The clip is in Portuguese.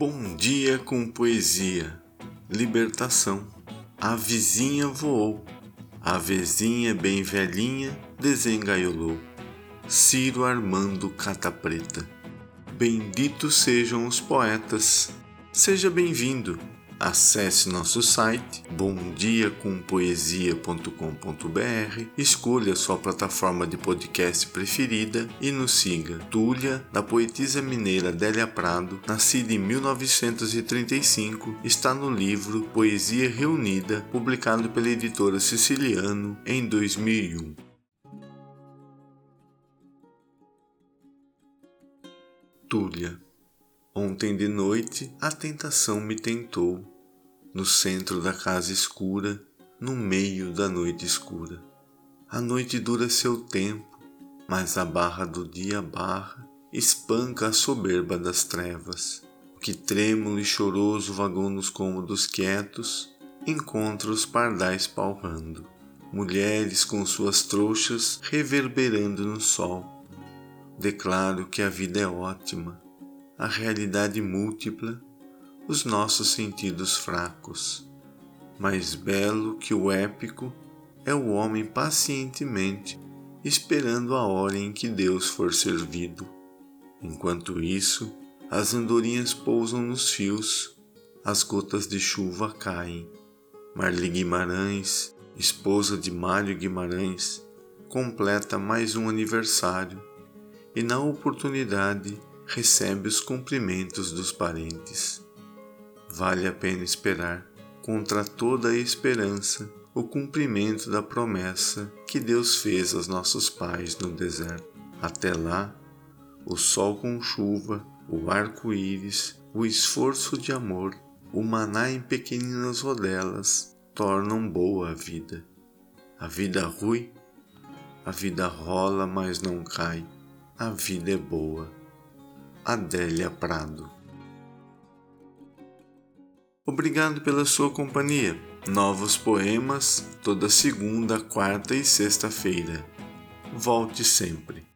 Bom dia com poesia, libertação. A vizinha voou, a vizinha bem velhinha desengaiolou. Ciro Armando Cata Preta. Benditos sejam os poetas. Seja bem-vindo Acesse nosso site bomdiacompoesia.com.br, escolha sua plataforma de podcast preferida e nos siga. Túlia, da poetisa mineira Délia Prado, nascida em 1935, está no livro Poesia Reunida, publicado pela editora Siciliano em 2001. Túlia Ontem de noite a tentação me tentou, no centro da casa escura, no meio da noite escura. A noite dura seu tempo, mas a barra do dia barra, espanca a soberba das trevas. O que trêmulo e choroso vagou nos cômodos quietos, encontra os pardais palrando, mulheres com suas trouxas reverberando no sol. Declaro que a vida é ótima a realidade múltipla, os nossos sentidos fracos. Mais belo que o épico é o homem pacientemente esperando a hora em que Deus for servido. Enquanto isso, as andorinhas pousam nos fios, as gotas de chuva caem. Marli Guimarães, esposa de Mário Guimarães, completa mais um aniversário e, na oportunidade, recebe os cumprimentos dos parentes. Vale a pena esperar, contra toda a esperança, o cumprimento da promessa que Deus fez aos nossos pais no deserto. Até lá, o sol com chuva, o arco-íris, o esforço de amor, o maná em pequeninas rodelas tornam boa a vida. A vida rui, a vida rola, mas não cai. A vida é boa. Adélia Prado. Obrigado pela sua companhia. Novos poemas toda segunda, quarta e sexta-feira. Volte sempre.